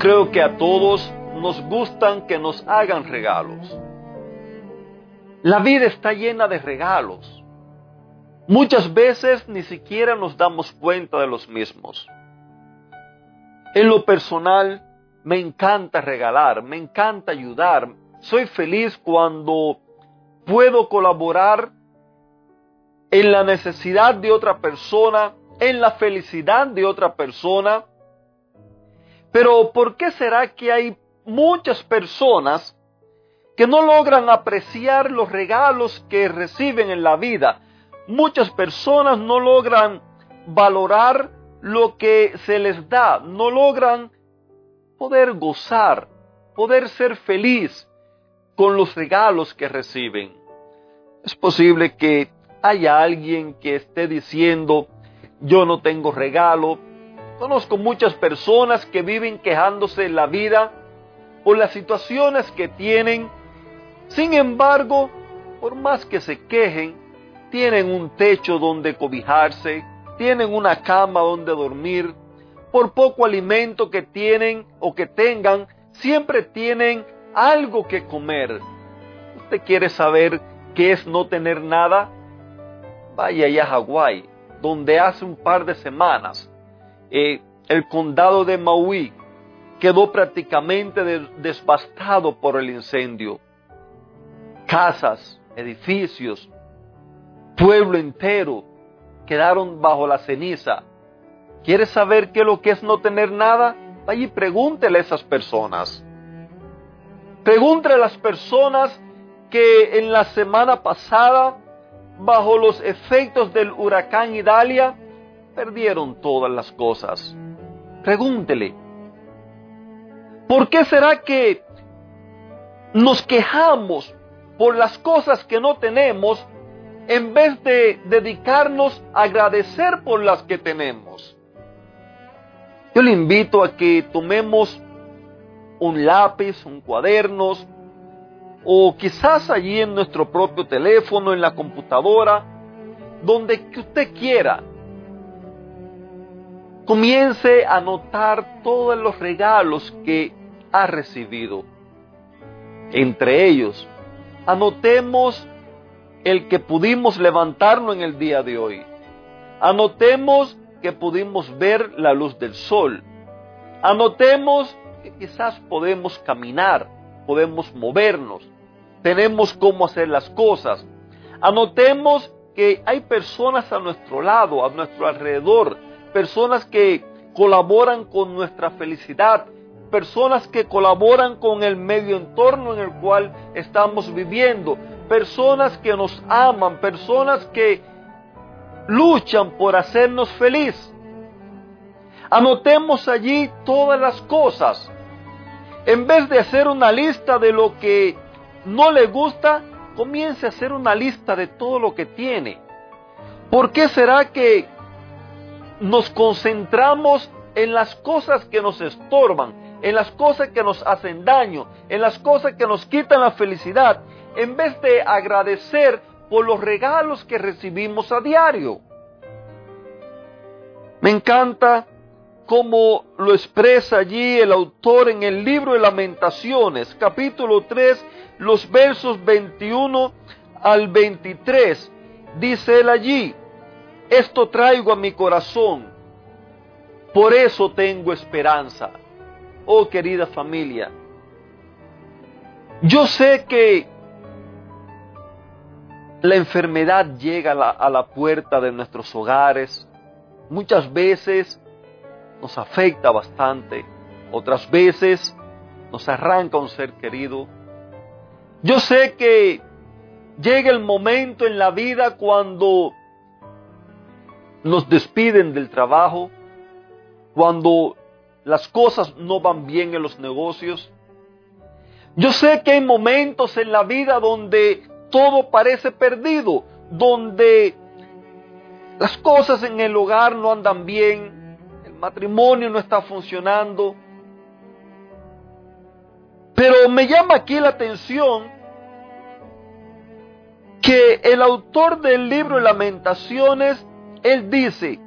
Creo que a todos nos gustan que nos hagan regalos. La vida está llena de regalos. Muchas veces ni siquiera nos damos cuenta de los mismos. En lo personal, me encanta regalar, me encanta ayudar. Soy feliz cuando puedo colaborar en la necesidad de otra persona, en la felicidad de otra persona pero ¿por qué será que hay muchas personas que no logran apreciar los regalos que reciben en la vida? Muchas personas no logran valorar lo que se les da, no logran poder gozar, poder ser feliz con los regalos que reciben. Es posible que haya alguien que esté diciendo, yo no tengo regalo, Conozco muchas personas que viven quejándose en la vida por las situaciones que tienen. Sin embargo, por más que se quejen, tienen un techo donde cobijarse, tienen una cama donde dormir, por poco alimento que tienen o que tengan, siempre tienen algo que comer. ¿Usted quiere saber qué es no tener nada? Vaya allá a Hawái, donde hace un par de semanas eh, el condado de Maui quedó prácticamente devastado por el incendio. Casas, edificios, pueblo entero quedaron bajo la ceniza. ¿Quieres saber qué es lo que es no tener nada? Vaya y pregúntele a esas personas. Pregúntele a las personas que en la semana pasada, bajo los efectos del huracán Idalia, perdieron todas las cosas. Pregúntele, ¿por qué será que nos quejamos por las cosas que no tenemos en vez de dedicarnos a agradecer por las que tenemos? Yo le invito a que tomemos un lápiz, un cuaderno, o quizás allí en nuestro propio teléfono, en la computadora, donde usted quiera, comience a notar todos los regalos que ha recibido. Entre ellos, anotemos el que pudimos levantarnos en el día de hoy. Anotemos que pudimos ver la luz del sol. Anotemos que quizás podemos caminar, podemos movernos, tenemos cómo hacer las cosas. Anotemos que hay personas a nuestro lado, a nuestro alrededor, personas que colaboran con nuestra felicidad, personas que colaboran con el medio entorno en el cual estamos viviendo, personas que nos aman, personas que luchan por hacernos feliz. Anotemos allí todas las cosas. En vez de hacer una lista de lo que no le gusta, comience a hacer una lista de todo lo que tiene. ¿Por qué será que nos concentramos en las cosas que nos estorban, en las cosas que nos hacen daño, en las cosas que nos quitan la felicidad, en vez de agradecer por los regalos que recibimos a diario. Me encanta cómo lo expresa allí el autor en el libro de lamentaciones, capítulo 3, los versos 21 al 23. Dice él allí, esto traigo a mi corazón. Por eso tengo esperanza. Oh querida familia, yo sé que la enfermedad llega a la, puerta de nuestros hogares. Muchas veces nos afecta bastante. Otras veces nos arranca un ser querido. Yo sé que llega el momento en la vida cuando nos despiden del trabajo, cuando las cosas no van bien en los negocios. Yo sé que hay momentos en la vida donde todo parece perdido, donde las cosas en el hogar no andan bien, el matrimonio no está funcionando. Pero me llama aquí la atención que el autor del libro lamentaciones, él dice,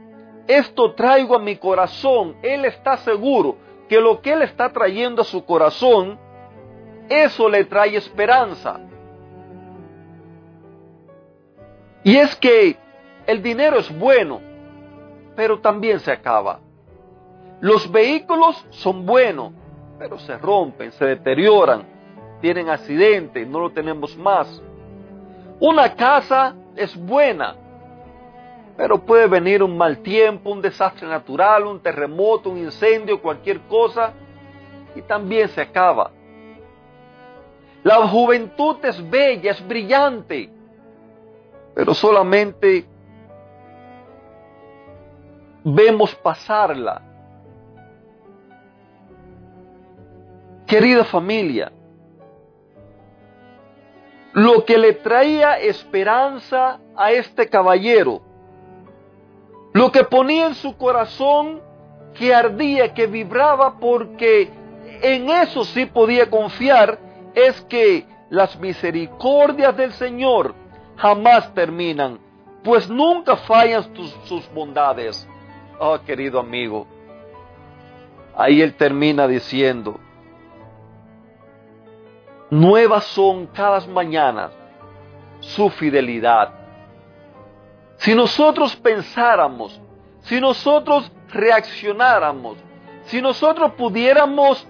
esto traigo a mi corazón, él está seguro que lo que él está trayendo a su corazón, eso le trae esperanza. Y es que el dinero es bueno, pero también se acaba. Los vehículos son buenos, pero se rompen, se deterioran, tienen accidentes, no lo tenemos más. Una casa es buena, pero puede venir un mal tiempo, un desastre natural, un terremoto, un incendio, cualquier cosa, y también se acaba. La juventud es bella, es brillante, pero solamente vemos pasarla. Querida familia, lo que le traía esperanza a este caballero, lo que ponía en su corazón que ardía, que vibraba, porque en eso sí podía confiar, es que las misericordias del Señor jamás terminan, pues nunca fallan sus bondades. Oh, querido amigo, ahí él termina diciendo, nuevas son cada mañana su fidelidad. Si nosotros pensáramos, si nosotros reaccionáramos, si nosotros pudiéramos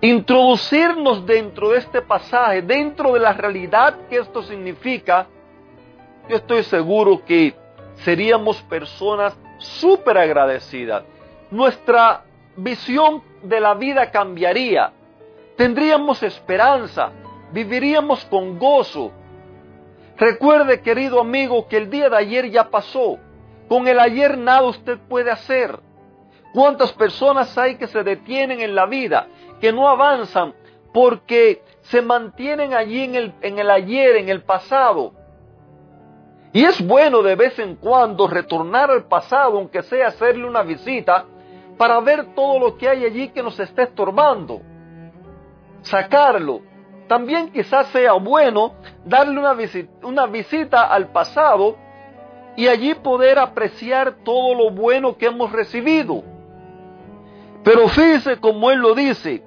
introducirnos dentro de este pasaje, dentro de la realidad que esto significa, yo estoy seguro que seríamos personas súper agradecidas. Nuestra visión de la vida cambiaría. Tendríamos esperanza. Viviríamos con gozo. Recuerde, querido amigo, que el día de ayer ya pasó. Con el ayer nada usted puede hacer. ¿Cuántas personas hay que se detienen en la vida, que no avanzan porque se mantienen allí en el, en el ayer, en el pasado? Y es bueno de vez en cuando retornar al pasado, aunque sea hacerle una visita, para ver todo lo que hay allí que nos está estorbando. Sacarlo. También quizás sea bueno darle una visita, una visita al pasado y allí poder apreciar todo lo bueno que hemos recibido. Pero fíjese como Él lo dice,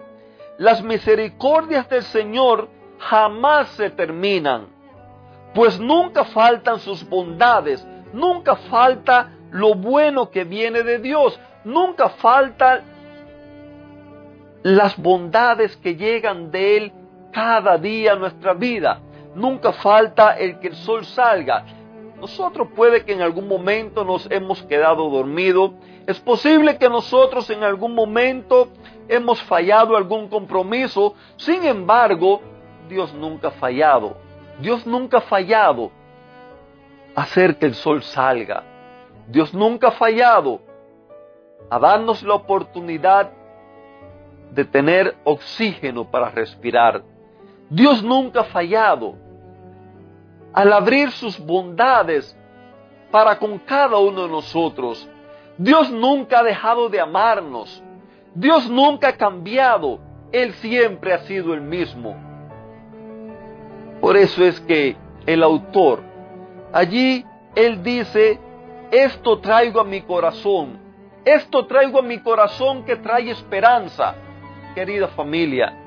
las misericordias del Señor jamás se terminan pues nunca faltan sus bondades, nunca falta lo bueno que viene de Dios, nunca faltan las bondades que llegan de Él cada día nuestra vida, nunca falta el que el sol salga. Nosotros puede que en algún momento nos hemos quedado dormidos, es posible que nosotros en algún momento hemos fallado algún compromiso, sin embargo, Dios nunca ha fallado. Dios nunca ha fallado hacer que el sol salga. Dios nunca ha fallado a darnos la oportunidad de tener oxígeno para respirar. Dios nunca ha fallado al abrir sus bondades para con cada uno de nosotros. Dios nunca ha dejado de amarnos. Dios nunca ha cambiado. Él siempre ha sido el mismo. Por eso es que el autor, allí él dice, esto traigo a mi corazón, esto traigo a mi corazón que trae esperanza. Querida familia,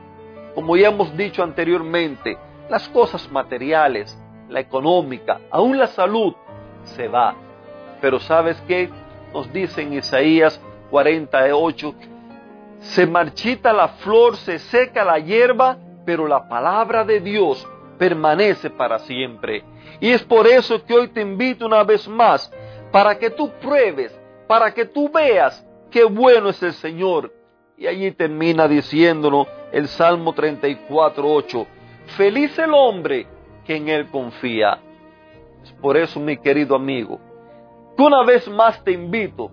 como ya hemos dicho anteriormente, las cosas materiales, la económica, aún la salud, se va. Pero ¿sabes qué? Nos dice en Isaías 48, se marchita la flor, se seca la hierba, pero la palabra de Dios permanece para siempre. Y es por eso que hoy te invito una vez más, para que tú pruebes, para que tú veas qué bueno es el Señor. Y allí termina diciéndonos el Salmo 34.8, feliz el hombre que en Él confía. Es por eso, mi querido amigo, que una vez más te invito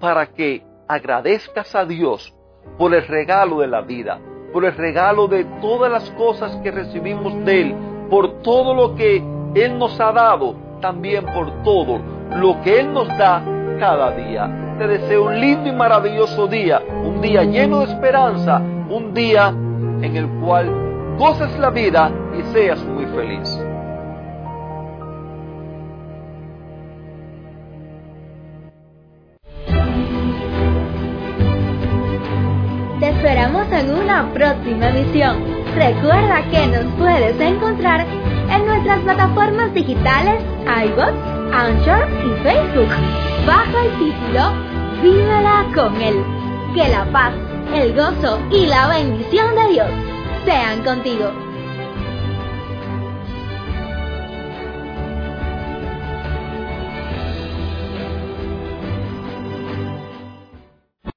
para que agradezcas a Dios por el regalo de la vida, por el regalo de todas las cosas que recibimos de Él, por todo lo que Él nos ha dado, también por todo lo que Él nos da cada día. Te deseo un lindo y maravilloso día, un día lleno de esperanza, un día en el cual goces la vida y seas muy feliz. Te esperamos en una próxima emisión. Recuerda que nos puedes encontrar en nuestras plataformas digitales iBox, Anchor y Facebook bajo el título Vívela con Él. Que la paz, el gozo y la bendición de Dios sean contigo.